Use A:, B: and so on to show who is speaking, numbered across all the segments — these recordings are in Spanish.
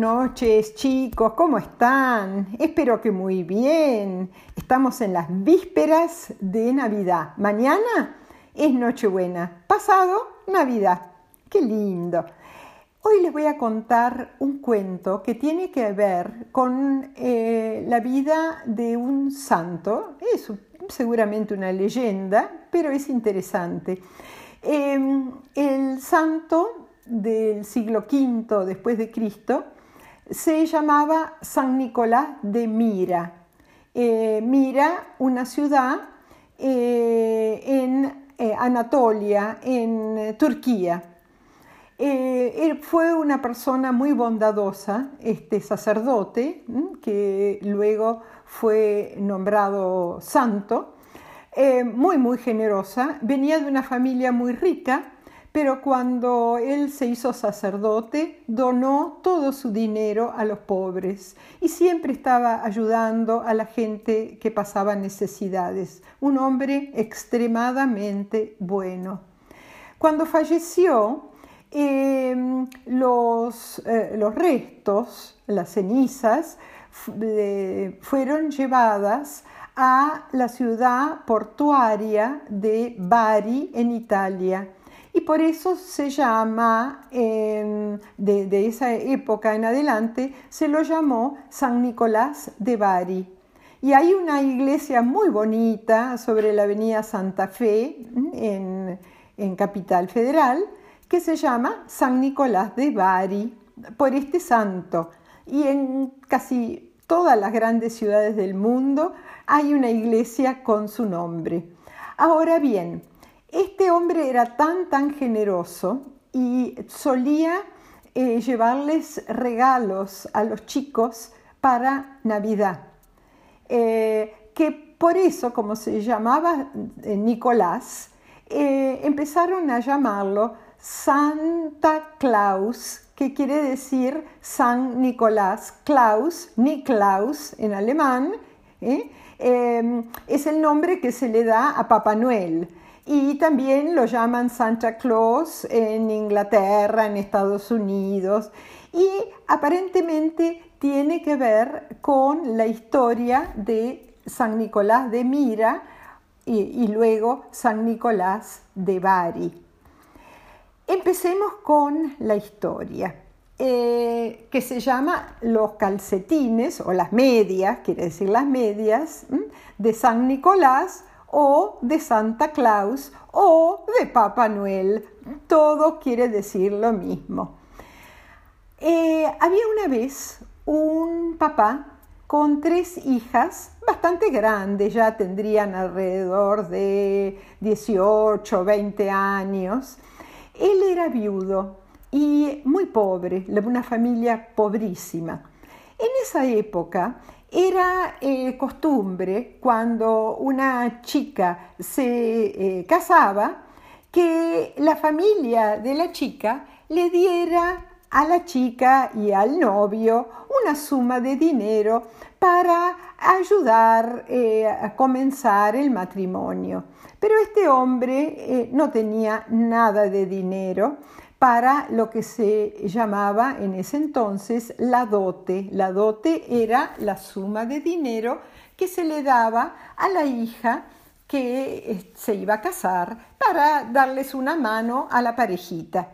A: noches chicos, ¿cómo están? Espero que muy bien. Estamos en las vísperas de Navidad. Mañana es Nochebuena, pasado Navidad. Qué lindo. Hoy les voy a contar un cuento que tiene que ver con eh, la vida de un santo. Es seguramente una leyenda, pero es interesante. Em, el santo del siglo V después de Cristo se llamaba San Nicolás de Mira. Eh, Mira, una ciudad eh, en eh, Anatolia, en Turquía. él fue una persona muy bondadosa, este sacerdote, que luego fue nombrado santo, muy, muy generosa, venía de una familia muy rica, pero cuando él se hizo sacerdote, donó todo su dinero a los pobres y siempre estaba ayudando a la gente que pasaba necesidades. Un hombre extremadamente bueno. Cuando falleció, em, los, eh, los, restos, las cenizas, fueron llevadas a la ciudad portuaria de Bari en Italia y por eso se llama, em, de, esa época en adelante, se lo llamó San Nicolás de Bari. Y hay una iglesia muy bonita sobre la avenida Santa Fe, en, en Capital Federal, que se llama San Nicolás de Bari, por este santo. Y en casi todas las grandes ciudades del mundo hay una iglesia con su nombre. Ahora bien, este hombre era tan, tan generoso y solía eh, llevarles regalos a los chicos para Navidad, eh, que por eso, como se llamaba eh, Nicolás, empezaron a llamarlo Santa Claus, que quiere decir San Nicolás, Klaus, Niklaus en alemán, es el nombre que se le da a Papá Noel y también lo llaman Santa Claus en Inglaterra, en Estados Unidos y aparentemente tiene que ver con la historia de San Nicolás de Mira y, luego San Nicolás de Bari. Empecemos con la historia, eh, que se llama Los calcetines o las medias, quiere decir las medias, de San Nicolás o de Santa Claus o de Papá Noel. Todo quiere decir lo mismo. Eh, había una vez un papá con tres hijas bastante grandes, ya tendrían alrededor de 18, 20 años. Él era viudo y muy pobre, una familia pobrísima. En esa época era eh, costumbre cuando una chica se eh, casaba que la familia de la chica le diera a la chica y al novio una suma de dinero para ayudar eh, a comenzar el matrimonio. Pero este hombre no tenía nada de dinero para lo que se llamaba en ese entonces la dote. La dote era la suma de dinero que se le daba a la hija que eh, se iba a casar para darles una mano a la parejita.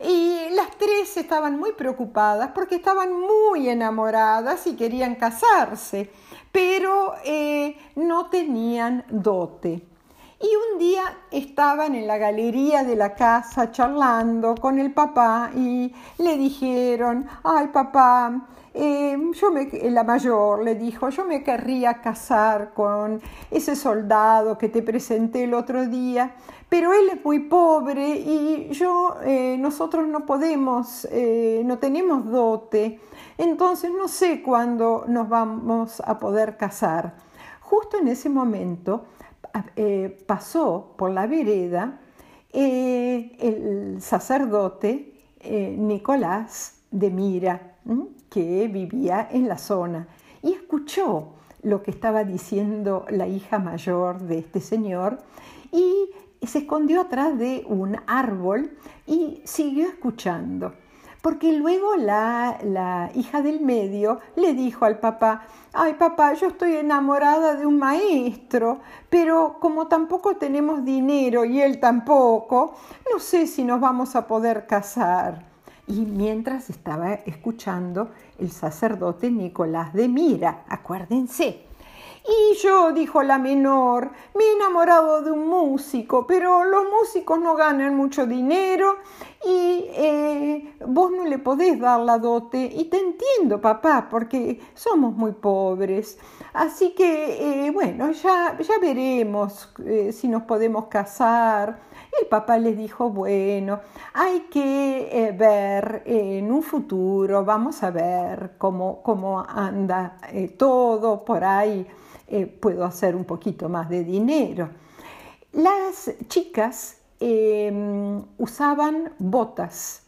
A: Y las tres estaban muy preocupadas porque estaban muy enamoradas y querían casarse, pero eh, no tenían dote. Y un día estaban en la galería de la casa charlando con el papá y le dijeron, ay papá, eh, yo me, la mayor le dijo, yo me querría casar con ese soldado que te presenté el otro día, pero él es muy pobre y yo, eh, nosotros no podemos, eh, no tenemos dote, entonces no sé cuándo nos vamos a poder casar. Justo en ese momento, eh, pasó por la vereda eh, el sacerdote eh, Nicolás de Mira, que vivía en la zona, y escuchó lo que estaba diciendo la hija mayor de este señor y se escondió atrás de un árbol y siguió escuchando porque luego la, la, hija del medio le dijo al papá, ay papá, yo estoy enamorada de un maestro, pero como tampoco tenemos dinero y él tampoco, no sé si nos vamos a poder casar. Y mientras estaba escuchando el sacerdote Nicolás de Mira, acuérdense, y yo, dijo la menor, me he enamorado de un músico, pero los músicos no ganan mucho dinero y eh, vos no le podés dar la dote. Y te entiendo, papá, porque somos muy pobres. Así que, eh, bueno, ya, ya veremos eh, si nos podemos casar. El papá les dijo, bueno, hay que ver en un futuro, vamos a ver cómo, cómo anda todo por ahí. Eh, puedo hacer un poquito más de dinero. Las chicas em, usaban botas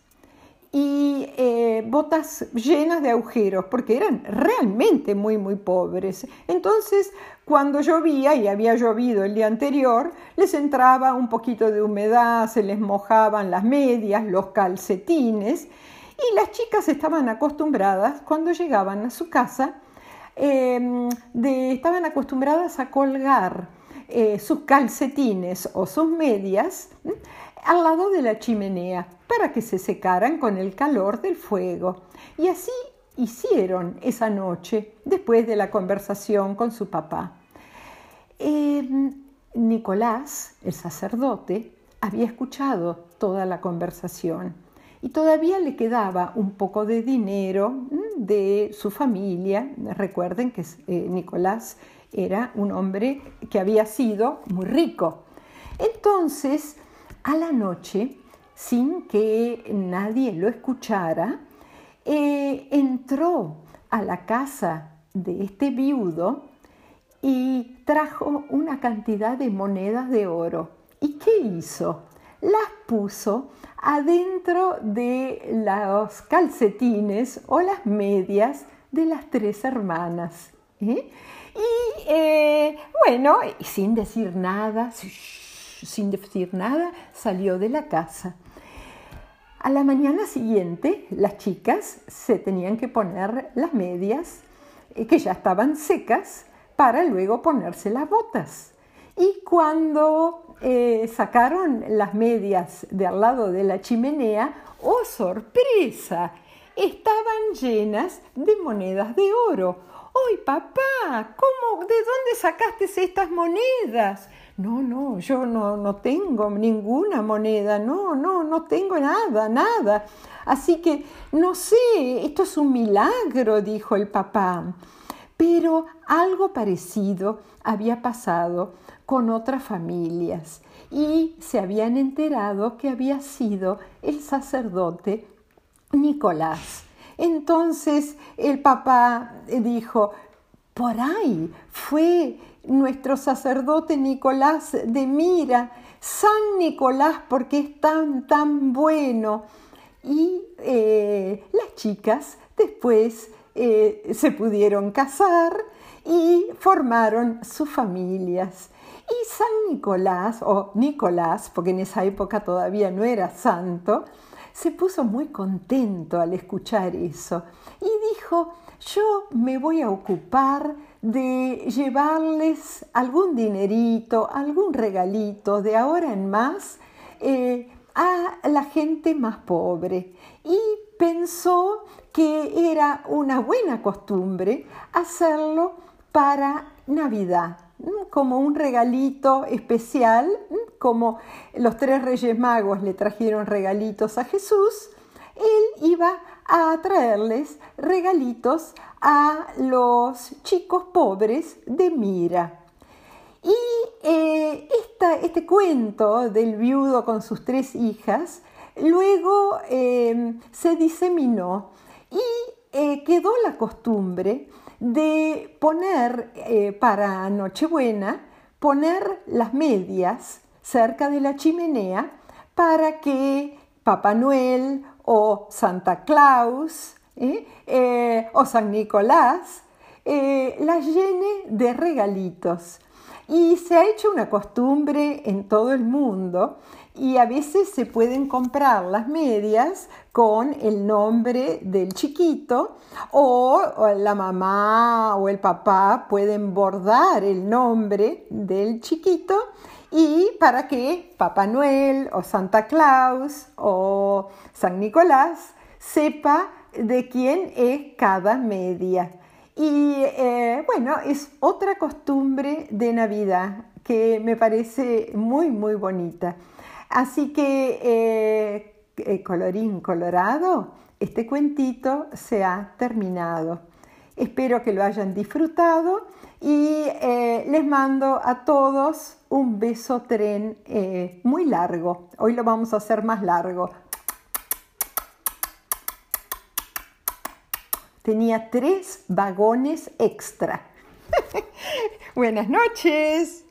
A: y eh, botas llenas de agujeros porque eran realmente muy muy pobres. Entonces cuando llovía y había llovido el día anterior, les entraba un poquito de humedad, se les mojaban las medias, los calcetines y las chicas estaban acostumbradas cuando llegaban a su casa Em, estaban acostumbradas a colgar eh, sus calcetines o sus medias al lado de la chimenea para que se secaran con el calor del fuego. Y así hicieron esa noche después de la conversación con su papá. Em, Nicolás, el sacerdote, había escuchado toda la conversación y todavía le quedaba un poco de dinero mm, de su familia. Recuerden que eh, Nicolás era un hombre que había sido muy rico. Entonces, a la noche, sin que nadie lo escuchara, eh, entró a la casa de este viudo y trajo una cantidad de monedas de oro. ¿Y qué hizo? Las puso adentro de los calcetines o las medias de las tres hermanas. ¿eh? Y eh, bueno, sin decir nada, sin decir nada, salió de la casa. A la mañana siguiente, las chicas se tenían que poner las medias, eh, que ya estaban secas, para luego ponerse las botas. Y cuando eh, sacaron las medias de al lado de la chimenea, ¡oh sorpresa! Estaban llenas de monedas de oro. ¡Ay, papá! ¿Cómo? ¿De dónde sacaste estas monedas? No, no, yo no, no tengo ninguna moneda, no, no, no tengo nada, nada. Así que, no sé, esto es un milagro, dijo el papá. Pero algo parecido había pasado con otras familias y se habían enterado que había sido el sacerdote Nicolás. Entonces el papá dijo, por ahí fue nuestro sacerdote Nicolás de Mira, San Nicolás porque es tan, tan bueno. Y eh, las chicas después eh, se pudieron casar y formaron sus familias. Y San Nicolás, o Nicolás, porque en esa época todavía no era santo, se puso muy contento al escuchar eso y dijo, yo me voy a ocupar de llevarles algún dinerito, algún regalito de ahora en más eh, a la gente más pobre. Y pensó que era una buena costumbre hacerlo para Navidad como un regalito especial, como los tres reyes magos le trajeron regalitos a Jesús, él iba a traerles regalitos a los chicos pobres de Mira. Y eh, este cuento del viudo con sus tres hijas luego eh, se diseminó y eh, quedó la costumbre de poner eh, para Nochebuena, poner las medias cerca de la chimenea para que Papá Noel o Santa Claus o San Nicolás las llene de regalitos. Y se ha hecho una costumbre en todo el mundo y a veces se pueden comprar las medias con el nombre del chiquito o, la mamá o el papá pueden bordar el nombre del chiquito y para que Papá Noel o Santa Claus o San Nicolás sepa de quién es cada media. Y eh, bueno, es otra costumbre de Navidad que me parece muy, muy bonita. Así que, eh, eh, colorín colorado, este cuentito se ha terminado. Espero que lo hayan disfrutado y les mando a todos un beso tren muy largo. Hoy lo vamos a hacer más largo. Tenía tres vagones extra. Buenas noches.